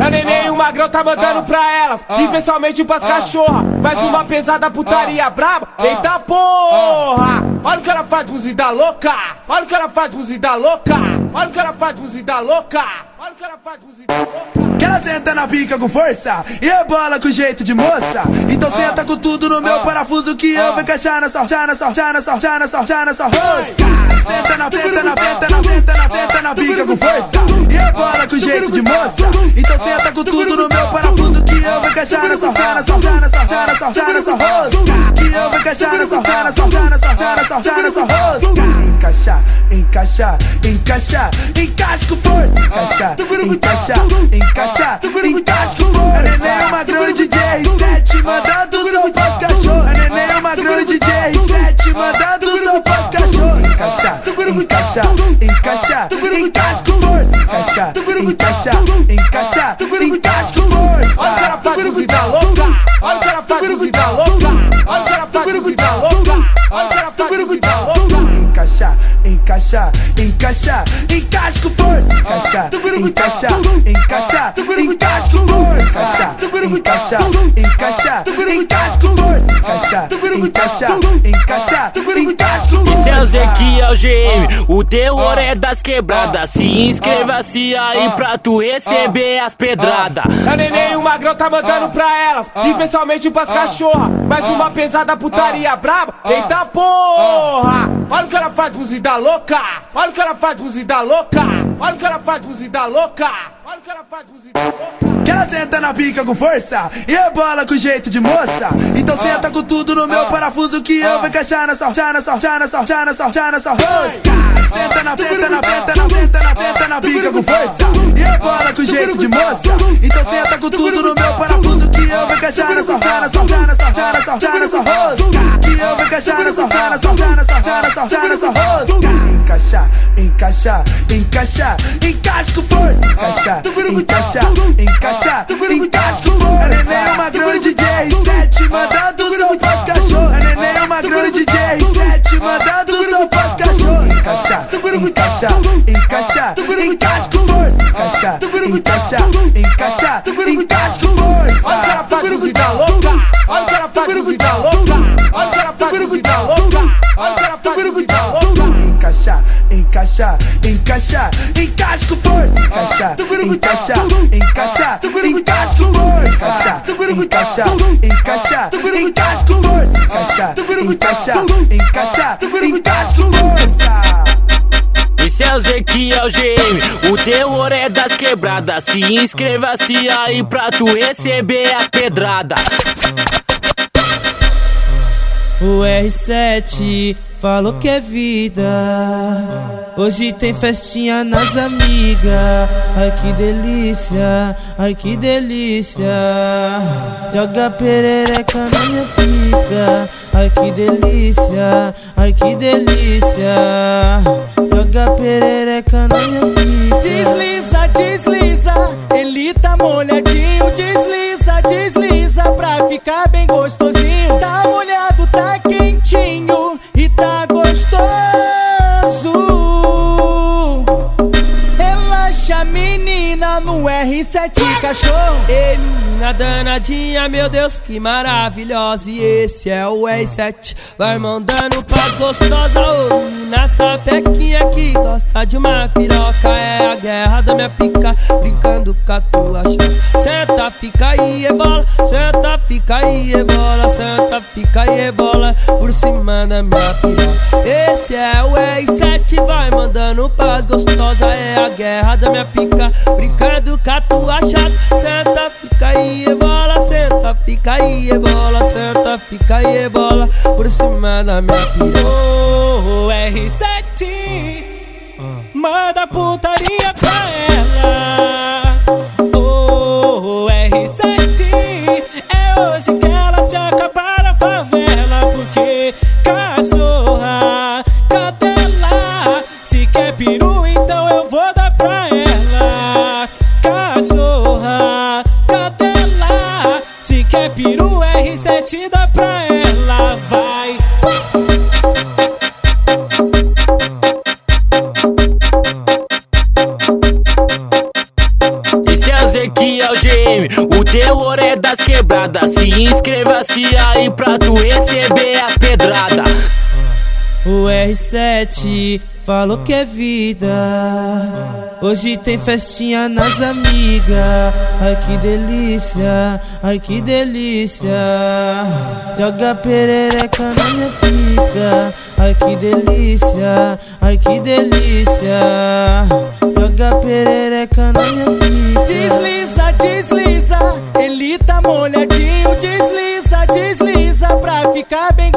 A neném e o magrão tá mandando pra elas, e pessoalmente pras cachorra. Mais uma pesada putaria braba, eita porra! Olha o que ela faz, buzida louca! Olha o que ela faz, buzida louca! Olha o que ela faz, buzida louca! Olha o que ela faz, buzida louca! Que ela senta na pica com força e rebola com jeito de moça. Então senta com tudo no meu parafuso que eu vou encaixar nessa, já nessa, já nessa, já nessa, já nessa rosca. Senta na senta na senta na senta na senta na pica com força e rebola com jeito de moça. Com tudo no meu parafuso que eu vou encaixar nessa, nessa, já nessa, nessa, já nessa rosca. Que eu vou encaixar nessa, nessa, já nessa, nessa, já nessa rosca. Encaixar, encaixar, encaixar, encaixa com força. Encaixar, encaixar, encaixar, encaixa com força. A neném é uma grande DJ R7 mandando som pros cachorros. A neném é uma grande DJ R7 mandando som pros cachorros. Encaixar, encaixar, encaixar, encaixa com força. Encaixar, encaixar, encaixar, faz, buzida encaixar, encaixar, encaixar, encaixa com força, encaixar, encaixar, encaixar, encaixa com força, encaixar, encaixar, encaixar, encaixa com força, encaixar, encaixar, encaixar, encaixa com força. Esse é o Ezequiel GM, o teor é das quebradas. Se inscreva-se aí pra tu receber as pedradas. A neném e o magrão tá mandando pra elas, e pessoalmente pras cachorra. Mais uma pesada putaria braba, eita porra! Olha o que ela faz, buzida louca! Olha o que ela faz, buzida louca! Olha o que ela faz, buzida louca! Olha o que ela faz, buzida louca! Que ela senta na pica com força e rebola com jeito de moça. Então senta com tudo no meu parafuso que eu vou encaixar nessa, nessa, nessa, já nessa, já nessa rosca. Senta na senta na senta na senta na senta na pica com força e rebola com jeito de moça. Então senta com tudo no meu parafuso que eu vou encaixar nessa, nessa, já nessa, já nessa, já nessa rosca. Que eu vou encaixar nessa, nessa, já nessa, já nessa, já nessa rosca. Encaixar, encaixar, encaixar, encaixa com força. Encaixar, encaixar, encaixar, encaixa com força. A neném é uma grande DJ R7 mandando som pros cachorros. A neném é uma grande DJ R7 mandando som pros cachorros. Encaixar, encaixar, encaixar, encaixa com força. Encaixar, encaixar, encaixar, encaixar, encaixar, encaixa com força, encaixar, encaixar, encaixar, encaixa com força, encaixar, encaixar, encaixar, encaixa com força, encaixar, encaixar, encaixar, encaixa com força. Esse é o Ezequiel GM, o teor é das quebradas. Se inscreva-se aí pra tu receber as pedradas. O R7 falou que é vida. Hoje tem festinha nas amigas. Ai que delícia, ai que delícia. Joga perereca na minha pica. Ai que delícia, ai que delícia. Joga perereca na minha pica. Desliza, desliza, ele tá molhadinho. Desliza, desliza pra ficar bem gostosinho. Danadinha, meu Deus, que maravilhosa. E esse é o R7, vai mandando pras gostosas. Ô, menina sapequinha que gosta de uma piroca. É a guerra da minha pica, brincando com a tua chapa. Senta, fica aí, é bola. Senta, fica aí, é bola. Senta, fica aí, é bola. Por cima da minha piroca. Esse é o R7, vai mandando pras gostosas. É a guerra da minha pica, da minha piroca. Ô, R7 Manda putaria pra ela. Ô, R7 É hoje que ela se acaba na favela Porque cachorra, cadela Se quer peru, então eu vou dar pra ela. Cachorra, cadela Se quer peru, R7 dá pra ela. Vai 17 falou que é vida. Hoje tem festinha nas amigas. Ai que delícia, ai que delícia. Joga perereca na minha pica. Ai que delícia, ai que delícia. Joga perereca na minha pica. Desliza, desliza. Ele tá molhadinho, desliza, desliza pra ficar bem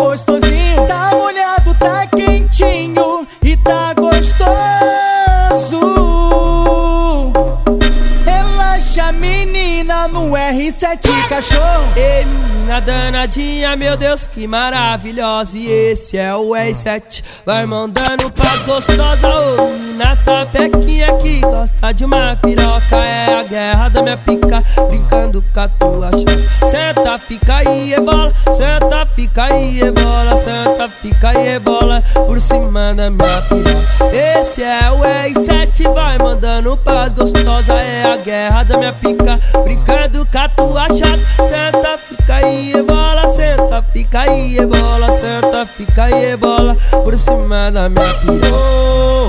cachorro. Ei, menina danadinha, meu Deus, que maravilhosa. E esse é o R7, vai mandando pras gostosa. Ô, menina sapequinha que gosta de uma piroca. É a guerra da minha pica, brincando com a tua chapa. Senta, fica aí, bola. Senta, fica aí, bola. Senta, fica aí, bola. Por cima da minha piroca. Esse é o R7, vai mandando pras gostosa. É a guerra da minha pica, brincando com a tua Senta, fica aí, bola. Senta, fica aí, bola. Senta, fica aí, bola. Por cima da minha piroca.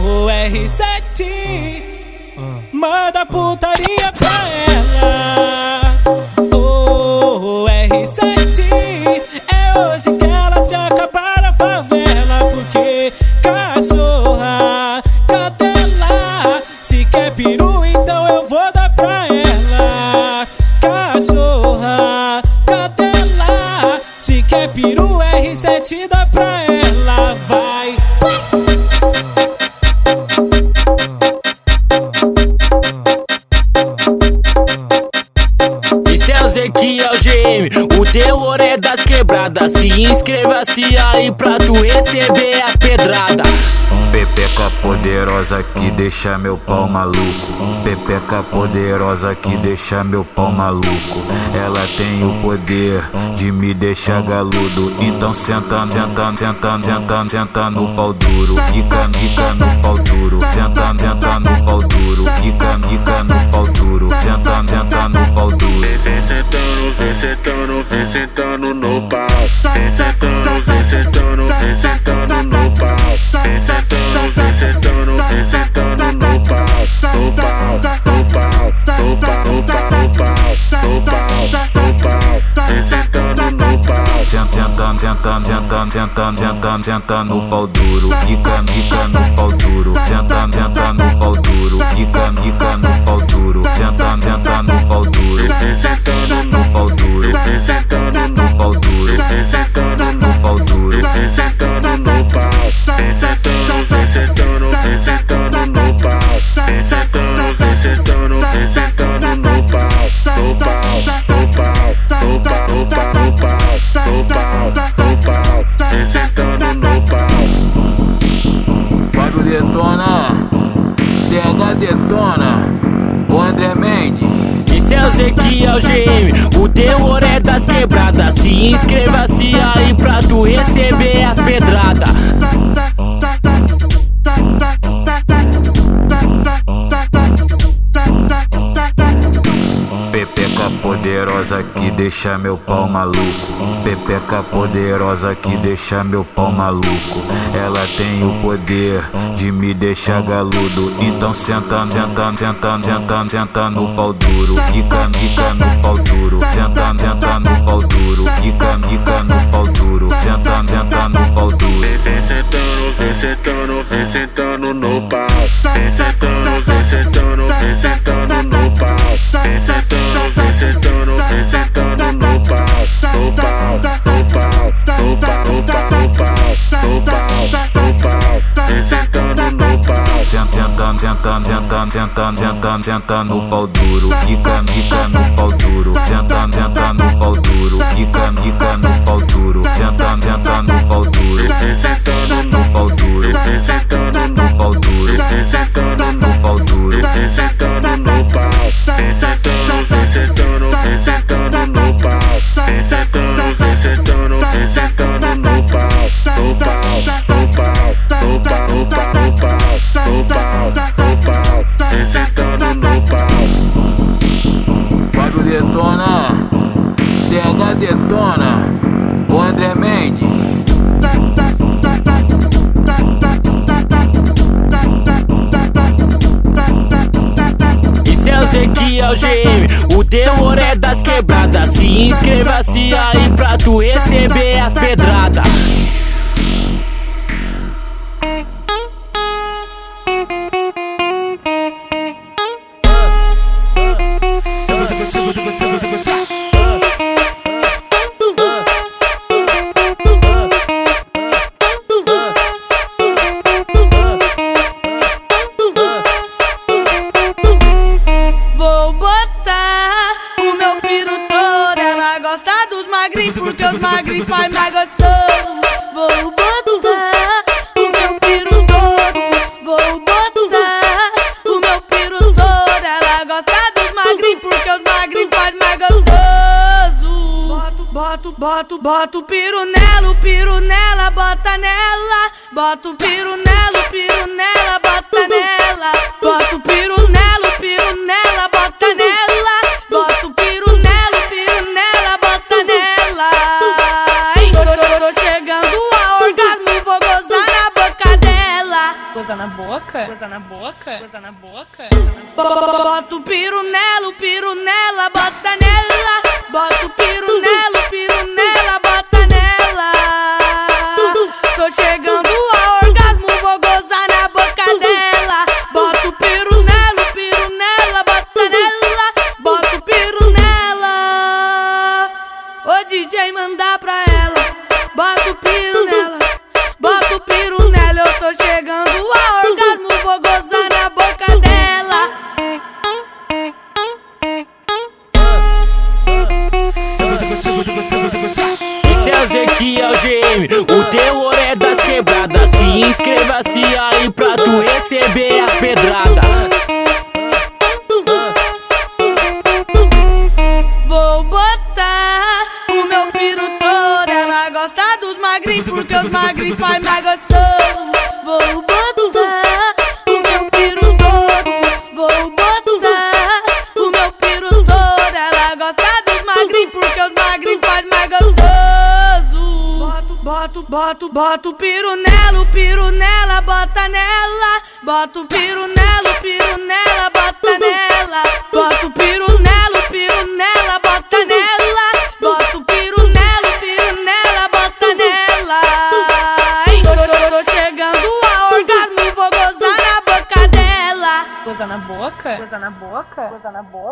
O R7 manda putaria pra ela. Deixa meu pau maluco. Pepeca poderosa que deixa meu pau maluco. Ela tem o poder de me deixar galudo. Então senta, senta, senta, senta, senta no pau duro. Fica, fica no pau duro. Senta, senta no pau duro. Fica, fica no pau duro. Senta, senta no pau duro. Vem sentando, vem sentando, vem sentando no pau. Vem sentando, vem sentando, vem sentando no pau. Vem sentando, vem sentando, vem sentando no pau, no pau. Vem sentando no pau. Duro. Fica, fica no pau duro. Senta, senta no pau duro. Fica, fica no pau duro. Senta, senta no pau duro. Sentando No pau duro. Sentando No pau duro. Sentando Esse é o GM, o terror é das quebradas. Se inscreva-se aí pra tu receber as pedradas. Poderosa que deixa meu pau maluco. Pepeca poderosa que deixa meu pau maluco. Ela tem o poder de me deixar galudo. Então senta, senta, senta, senta, senta no pau duro. Fica, fica no pau duro. Senta, senta no pau duro. Fica, fica no pau duro. Senta, senta no pau duro. Vem sentando, vem sentando, vem sentando no pau. Senta, senta, senta, senta, senta no pau duro. Fica, fica no pau duro. Senta, senta no pau duro. Fica, fica no pau duro. Senta, senta no pau duro. Sentando No pau duro. Sentando No pau duro. Sentando No pau duro. Tu receber as pedradas. Boto, boto, o piru nela, o piru nela, bota nela. Bota o piru nela, o piru pedradas. Vou botar o meu piru todo. Ela gosta dos magrinhos porque os magrinhos faz mais gostoso. Vou botar o meu piru todo. Vou botar o meu piru todo. Ela gosta dos magrinhos porque os magrinhos faz mais gostoso. Boto, boto, boto, boto o piru nela, o piru nela, bota nela. Bota o piru 咱俩搏。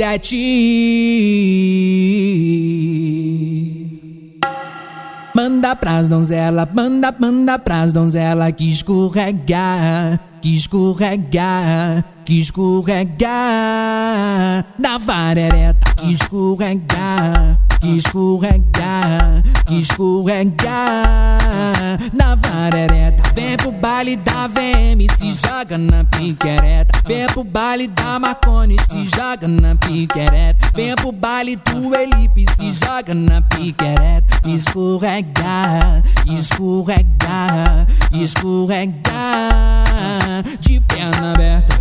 R7 Manda pras donzela, manda, manda pras donzela que escorregar, que escorregar, que escorregar na varereta, que escorregar, que escorregar, que na varereta. Vem pro baile da VM, se joga na piquereta. Vem pro baile da Marconi, se joga na piquereta. Vem pro baile do Elipe, se joga na piquereta. Escorregar, escorregar, escorregar de perna aberta.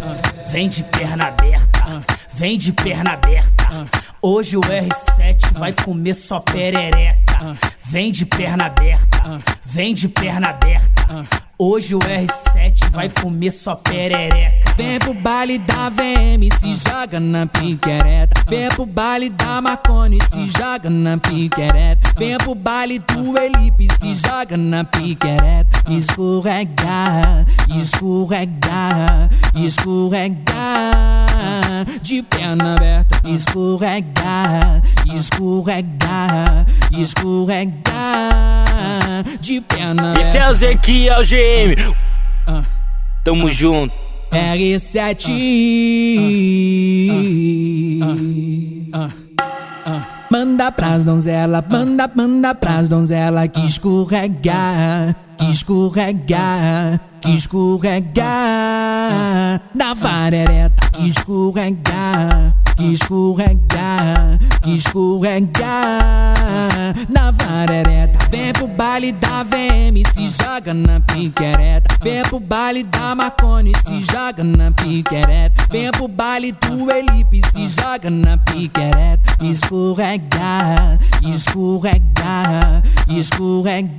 Vem de perna aberta, vem de perna aberta. Hoje o R7 vai comer só perereca. Vem de perna aberta, vem de perna aberta. Hoje o R7 vai comer só perereca. Vem pro baile da VM, se joga na piquereta. Vem pro baile da Marconi, se joga na piquereta. Vem pro baile do Elipe, se joga na piquereta. Escorregar, escorregar, escorregar. De perna aberta, escorregar, escorregar, escorregar de perna Esse é o Ezequiel GM. Tamo junto. R7 Manda pras donzela, manda, manda pras donzela que escorregar, que escorregar, que escorregar na varereta, que escorregar, que escorregar, que escorregar na varereta. Vem pro baile da VM, se joga na piquereta. Vem pro baile da Marconi, se joga na piquereta. Vem pro baile do Elipe, se joga na piquereta. Escorregar, escorregar, escorregar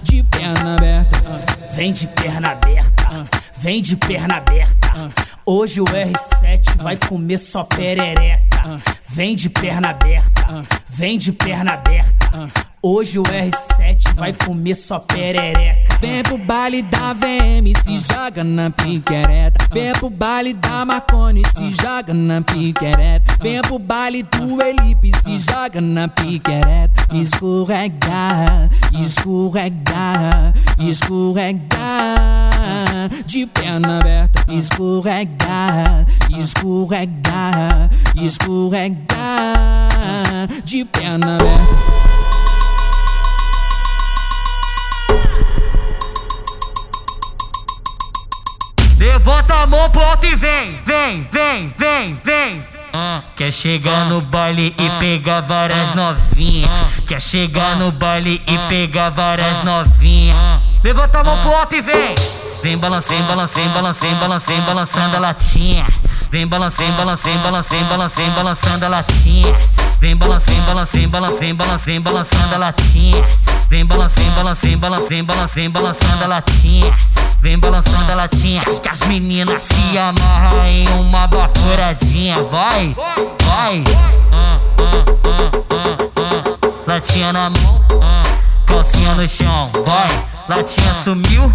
de perna aberta. Vem de perna aberta, vem de perna aberta. Hoje o R7 vai comer só perereca. Vem de perna aberta, vem de perna aberta. Hoje o R7 vai comer só perereca. Vem pro baile da VM, se joga na piquereta. Vem pro baile da Marconi, se joga na piquereta. Vem pro baile do Elipe, se joga na piquereta. Escorregar, escorregar, escorregar. De perna aberta, escorregar, escorregar, escorregar. De perna aberta. Levanta a mão pro alto e vem, vem, vem, vem, vem. Ah, quer chegar no baile e pegar várias novinhas. Quer chegar no baile e pegar várias novinhas. Levanta a mão pro alto e vem. Vem balancei, balancei, balancei, balancei, balançando a latinha. Vem balancei, balancei, balancei, balancei, balançando a latinha. Vem balancei, balancei, balancei, balancei, balançando a latinha. Vem balancei, balancei, balancei, balancei, balançando a latinha. Vem balançando a latinha, que as meninas se amarram em uma bafuradinha. Vai, vai. Latinha na mão, calcinha no chão. Vai, latinha sumiu,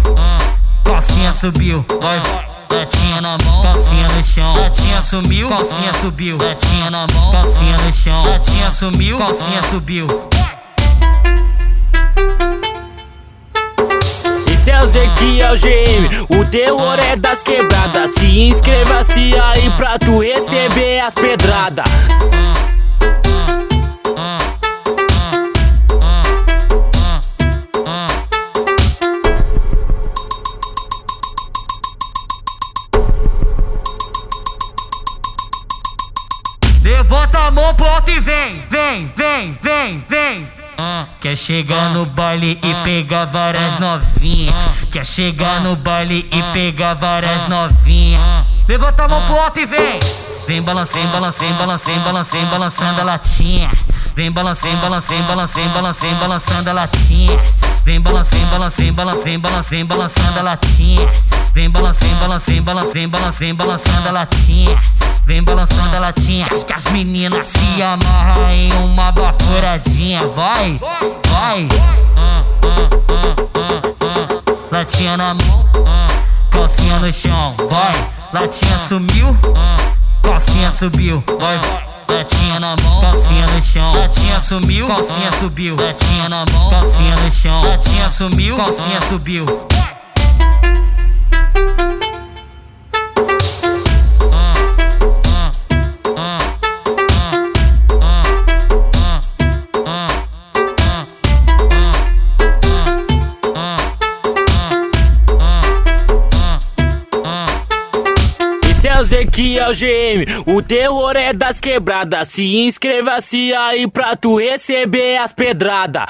calcinha subiu. Vai. Latinha na mão, calcinha no chão. Latinha sumiu, calcinha subiu. Latinha na mão, calcinha no chão. Latinha sumiu, calcinha subiu. Esse é o Ezequiel GM, o terror é das quebradas. Se inscreva-se aí pra tu receber as pedradas. Quer chegar no baile e pegar várias novinhas. Quer chegar no baile e pegar várias novinhas. Levanta a mão pro alto e vem. Vem balancei, balancei, balancei, balancei, balançando a latinha. Vem balancei, balancei, balancei, balancei, balançando a latinha. Vem balancei, balancei, balancei, balancei, balançando a latinha. Vem balancei, balancei, balancei, balancei, balançando a latinha. Vem balançando a latinha, que as meninas se amarram em uma bafuradinha. Vai, vai. Latinha na mão, calcinha no chão. Vai, latinha sumiu, calcinha subiu. Vai. Latinha na mão, calcinha no chão. Latinha sumiu, calcinha subiu. Latinha na mão, calcinha no chão. Latinha sumiu, calcinha subiu. Esse é o GM, o terror é das quebradas. Se inscreva-se aí pra tu receber as pedradas.